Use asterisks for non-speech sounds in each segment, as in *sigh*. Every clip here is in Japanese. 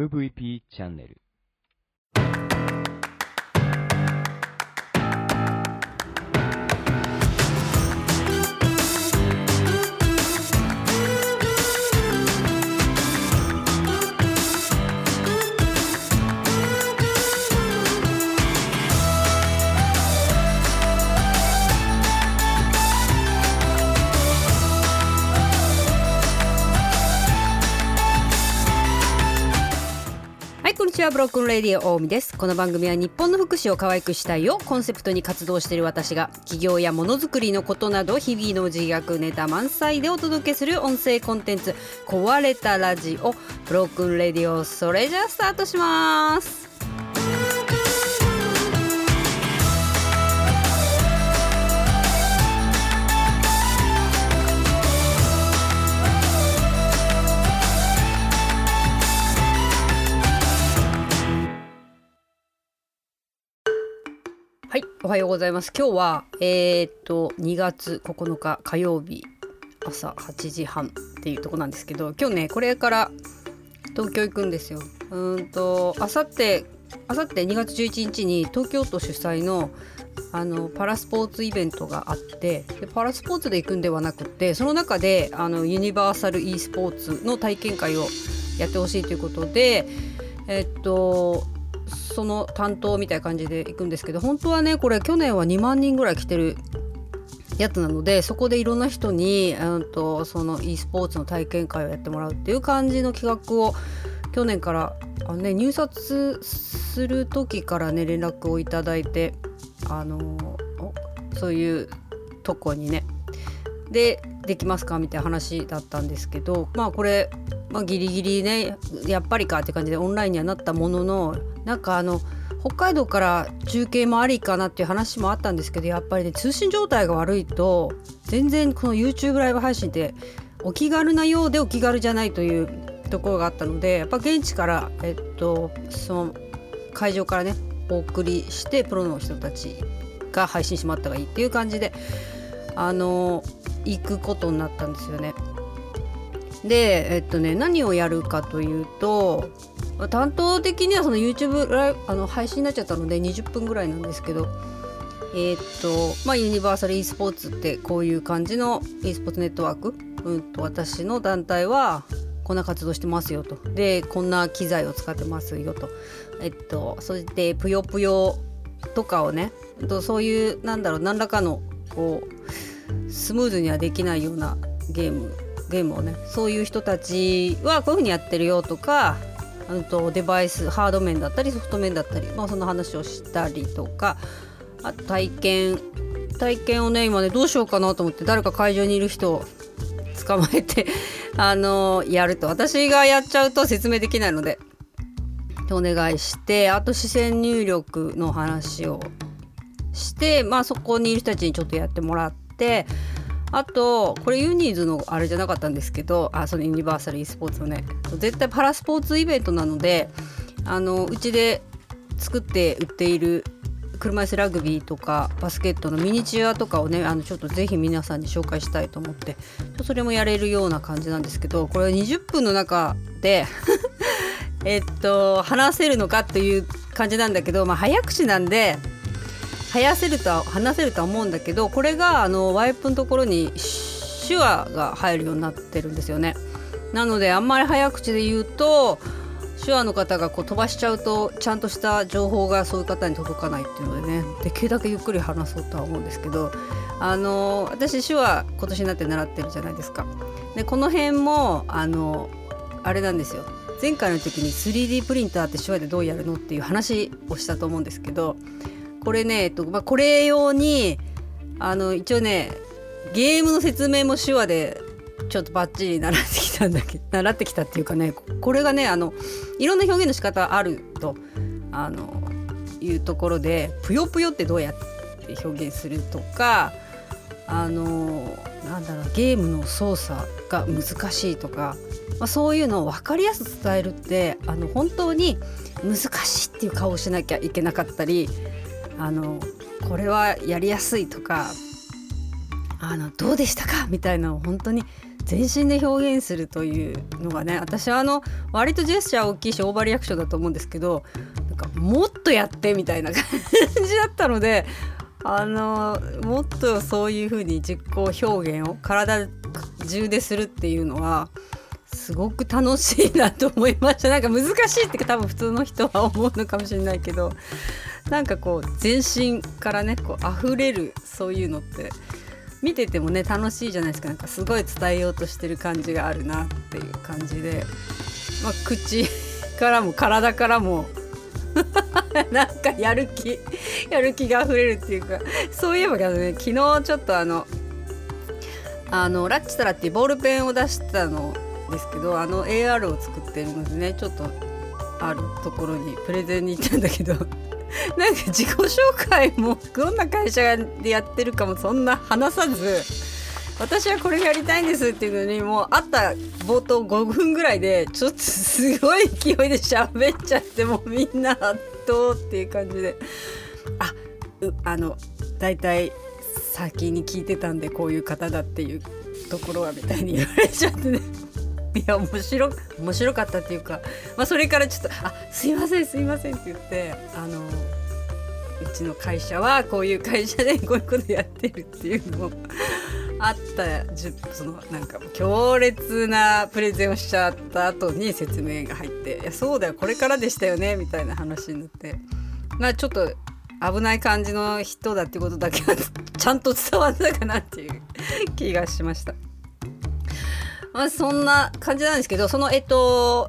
MVP チャンネル。ちは Broken Radio 大海です。この番組は日本の福祉を可愛くしたいをコンセプトに活動している私が企業やものづくりのことなど日々の自虐ネタ満載でお届けする音声コンテンツ壊れたラジオ Broken Radio それじゃあスタートします。はい、おはようございます。今日はえーっと2月9日火曜日朝8時半っていうとこなんですけど、今日ねこれから東京行くんですよ。うんとあさってあさって2月11日に東京都主催のあのパラスポーツイベントがあってでパラスポーツで行くんではなくてその中であのユニバーサル e スポーツの体験会をやってほしいということでえっとその担当みたいな感じで行くんですけど本当はねこれ去年は2万人ぐらい来てるやつなのでそこでいろんな人に、うん、とその e スポーツの体験会をやってもらうっていう感じの企画を去年からあの、ね、入札する時からね連絡をいただいてあのそういうとこにねでできますかみたいな話だったんですけどまあこれ、まあ、ギリギリねやっぱりかって感じでオンラインにはなったもののなんかあの北海道から中継もありかなっていう話もあったんですけどやっぱりね通信状態が悪いと全然この YouTube ライブ配信ってお気軽なようでお気軽じゃないというところがあったのでやっぱ現地から、えっと、その会場からねお送りしてプロの人たちが配信してもらった方がいいっていう感じであの行くことになったんですよね。でえっとね何をやるかというと担当的にはその YouTube ライブあの配信になっちゃったので20分ぐらいなんですけどえっとまあユニバーサル e スポーツってこういう感じの e スポーツネットワーク、うん、と私の団体はこんな活動してますよと。でこんな機材を使ってますよと。えっとそしてぷよぷよとかをねとそういうなんだろう何らかのこうスムーズにはできないようなゲームゲームをねそういう人たちはこういうふうにやってるよとかうんとデバイスハード面だったりソフト面だったり、まあ、その話をしたりとかあと体験体験をね今ねどうしようかなと思って誰か会場にいる人を捕まえて *laughs* あのやると。私がやっちゃうと説明できないのでお願いしてあと視線入力の話をしてまあそこにいる人たちにちょっとやってもらってあとこれユニーズのあれじゃなかったんですけどあそのユニバーサル e スポーツのね絶対パラスポーツイベントなのであのうちで作って売っている車椅子ラグビーとかバスケットのミニチュアとかをねあのちょっとぜひ皆さんに紹介したいと思ってそれもやれるような感じなんですけどこれ20分の中で *laughs* えっと話せるのかっていう感じなんだけど、まあ、早口なんで話せるとは話せるとは思うんだけどこれがあのワイプのところに手話が入るようになってるんですよね。なのであんまり早口で言うと手話の方がこう飛ばしちゃうとちゃんとした情報がそういう方に届かないっていうのでねできるだけゆっくり話そうとは思うんですけどあの私手話今年になって習ってるじゃないですか。でこの辺もあのあれなんですよ前回の時に 3D プリンターって手話でどうやるのっていう話をしたと思うんですけどこれね、えっとまあ、これ用にあの一応ねゲームの説明も手話でちょっとバッチリ習ってきたんだけど *laughs* 習ってきたっていうかねこれがねあのいろんな表現の仕方あるとあのいうところで「ぷよぷよ」ってどうやって表現するとかあのなんだろうゲームの操作が難しいとか、まあ、そういうのを分かりやすく伝えるってあの本当に難しいっていう顔をしなきゃいけなかったりあのこれはやりやすいとかあのどうでしたか？みたいなのを本当に全身で表現するというのがね私はあの割とジェスチャー大きいしオーバーリアクションだと思うんですけどなんかもっとやってみたいな感じだったのであのもっとそういう風に実行表現を体中でするっていうのはすごく楽しいなと思いました。なんか難しいって多分普通の人は思うのかもしれないけどなんかこう全身からねこう溢れるそういうのって見ててもね楽しいじゃないですか。なんかすごい伝えようとしてる感じがあるなっていう感じで、まあ、口からも体からも *laughs* なんかやる気やる気が溢れるっていうかそういえばね昨日ちょっとあのあのラッチタラっていうボールペンを出したのですけどあの AR を作ってるのでねちょっとあるところにプレゼンに行ったんだけど *laughs* なんか自己紹介もどんな会社でやってるかもそんな話さず私はこれやりたいんですっていうのにもう会った冒頭5分ぐらいでちょっとすごい勢いで喋っちゃってもうみんな圧倒っていう感じで。あうあの大体先に聞いてたんでこういう方だっていうところはみたいに言われちゃってね。いや面白面白かったっていうか、まあ、それからちょっと「あすいませんすいません」って言ってあのうちの会社はこういう会社で *laughs* こういうことやってるっていうのもあったそのなんか強烈なプレゼンをしちゃった後に説明が入って「いやそうだよこれからでしたよね」みたいな話になってまあちょっと危ない感じの人だってことだけはちゃんと伝わったかなっていう気がしました。まあ、そんな感じなんですけどそのえっと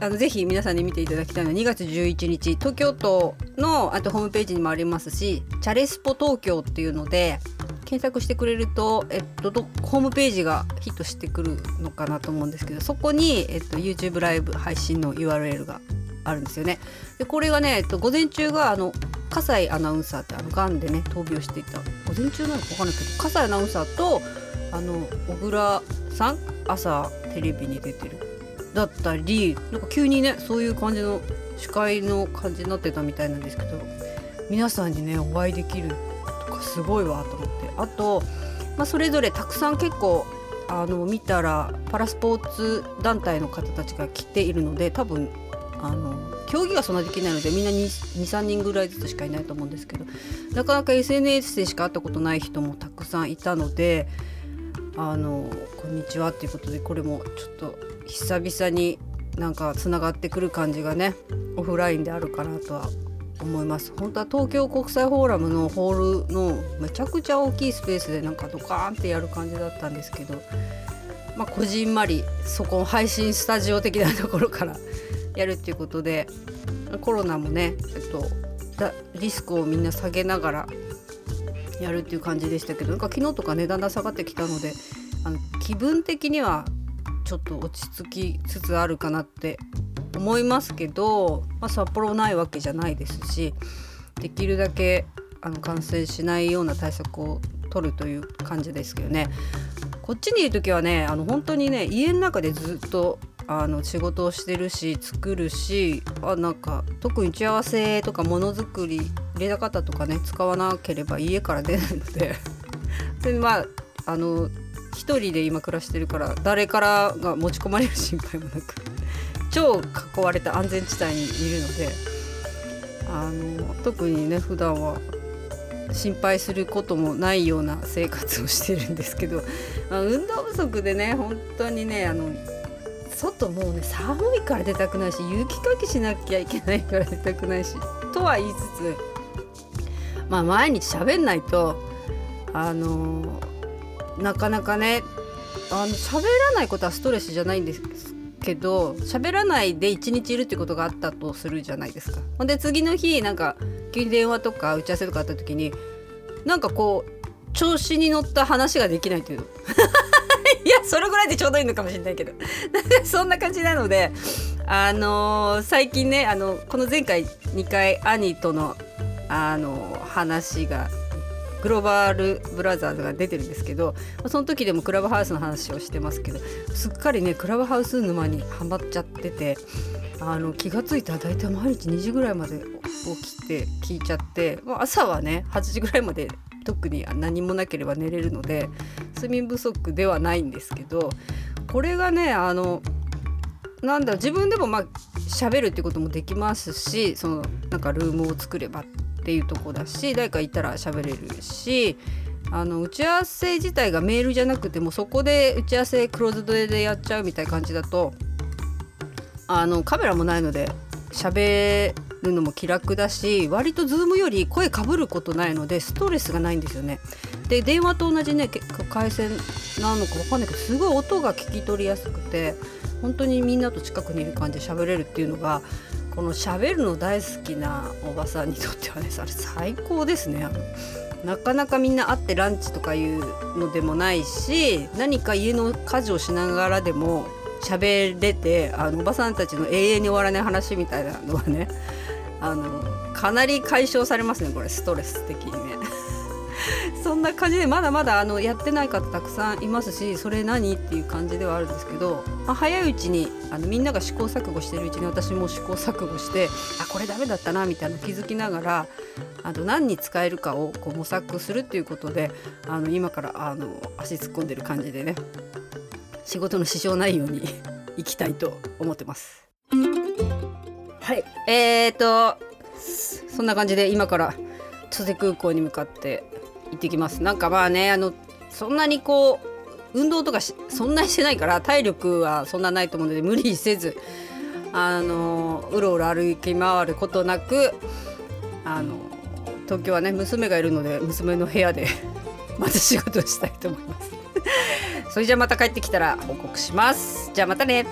あのぜひ皆さんに見ていただきたいのは2月11日東京都のあとホームページにもありますしチャレスポ東京っていうので検索してくれると、えっと、ホームページがヒットしてくるのかなと思うんですけどそこに、えっと、YouTube ライブ配信の URL があるんですよね。でこれがね、えっと、午前中があの葛西アナウンサーってあのがんでね闘病していた午前中なのか分かんないけど葛西アナウンサーとあの小倉さん朝テレビに出てるだったりなんか急にねそういう感じの司会の感じになってたみたいなんですけど皆さんにねお会いできるとかすごいわと思ってあと、まあ、それぞれたくさん結構あの見たらパラスポーツ団体の方たちが来ているので多分あの競技がそんなできないのでみんな23人ぐらいずつしかいないと思うんですけどなかなか SNS でしか会ったことない人もたくさんいたのであのこんにちはっていうことでこれもちょっと久々になんかつながってくる感じがねオフラインであるかなとは思います。本当は東京国際フォーラムのホールのめちゃくちゃ大きいスペースでなんかドカーンってやる感じだったんですけどまあこじんまりそこ配信スタジオ的なところからやるっていうことでコロナもね、えっと、リスクをみんな下げながらやるっていう感じでしたけどなんか昨日とかねだんだん下がってきたのであの気分的にはちょっと落ち着きつつあるかなって思いますけど、まあ、札幌ないわけじゃないですしできるだけあの感染しないような対策を取るという感じですけどね。こっちにいる時はねあの本当にね家の中でずっとあの仕事をしてるし作るしあなんか特に打ち合わせとかものづくり入れた方とかね使わなければ家から出ないので。*laughs* でまああの一人で今暮らしてるから誰からが持ち込まれる心配もなく超囲われた安全地帯にいるのであの特にね普段は心配することもないような生活をしてるんですけど、*laughs* ま、運動不足でね本当にねあの外もうね寒いから出たくないし雪かきしなきゃいけないから出たくないしとは言いつつまあ毎日喋んないとあのなかなかねあの喋らないことはストレスじゃないんですけど喋らないで一日いるってことがあったとするじゃないですか。ほんで次の日なんか急に電話とか打ち合わせとかあった時になんかこう調子に乗った話ができないという *laughs* いやそれぐらいでちょうどいいのかもしれないけど *laughs* そんな感じなのであのー、最近ねあのこの前回2回兄とのあの話がグローバルブラザーズが出てるんですけどその時でもクラブハウスの話をしてますけどすっかりねクラブハウス沼にはまっちゃっててあの気が付いたら大体毎日2時ぐらいまで起きて聞いちゃって、まあ、朝はね8時ぐらいまで特に何もなければ寝れるので睡眠不足ではないんですけどこれがねあのなんだ自分でもまあ喋るってこともできますしそのなんかルームを作ればっていうとこだし誰かいたら喋れるしあの打ち合わせ自体がメールじゃなくてもそこで打ち合わせクローズドでやっちゃうみたいな感じだとあのカメラもないので喋るのも気楽だし割とズームより声かぶることないのでストレスがないんですよね。で電話と同じね結構回線なのか分かんないけどすごい音が聞き取りやすくて本当にみんなと近くにいる感じで喋れるっていうのがこの喋るの大好きなおばさんにとってはね *laughs* それ最高ですね。なかなかみんな会ってランチとかいうのでもないし何か家の家事をしながらでも喋れてあのおばさんたちの永遠に終わらない話みたいなのはねあのかなり解消されますねこれストレス的にね。そんな感じでまだまだあのやってない方たくさんいますしそれ何っていう感じではあるんですけど、まあ、早いうちにあのみんなが試行錯誤してるうちに私も試行錯誤してあこれダメだったなみたいな気づきながらあの何に使えるかをこう模索するっていうことであの今からあの足突っ込んでる感じでね仕事の支障ないように *laughs* いきたいと思ってます。はいえーとそんな感じで今から千歳空港に向かって行ってきます。なんかまあねあのそんなにこう運動とかそんなにしてないから体力はそんなないと思うので無理せずあのうろうろ歩き回ることなくあの東京はね娘がいるので娘の部屋で *laughs* また仕事したいと思います。それじゃあまた帰ってきたら報告します。じゃあまたね。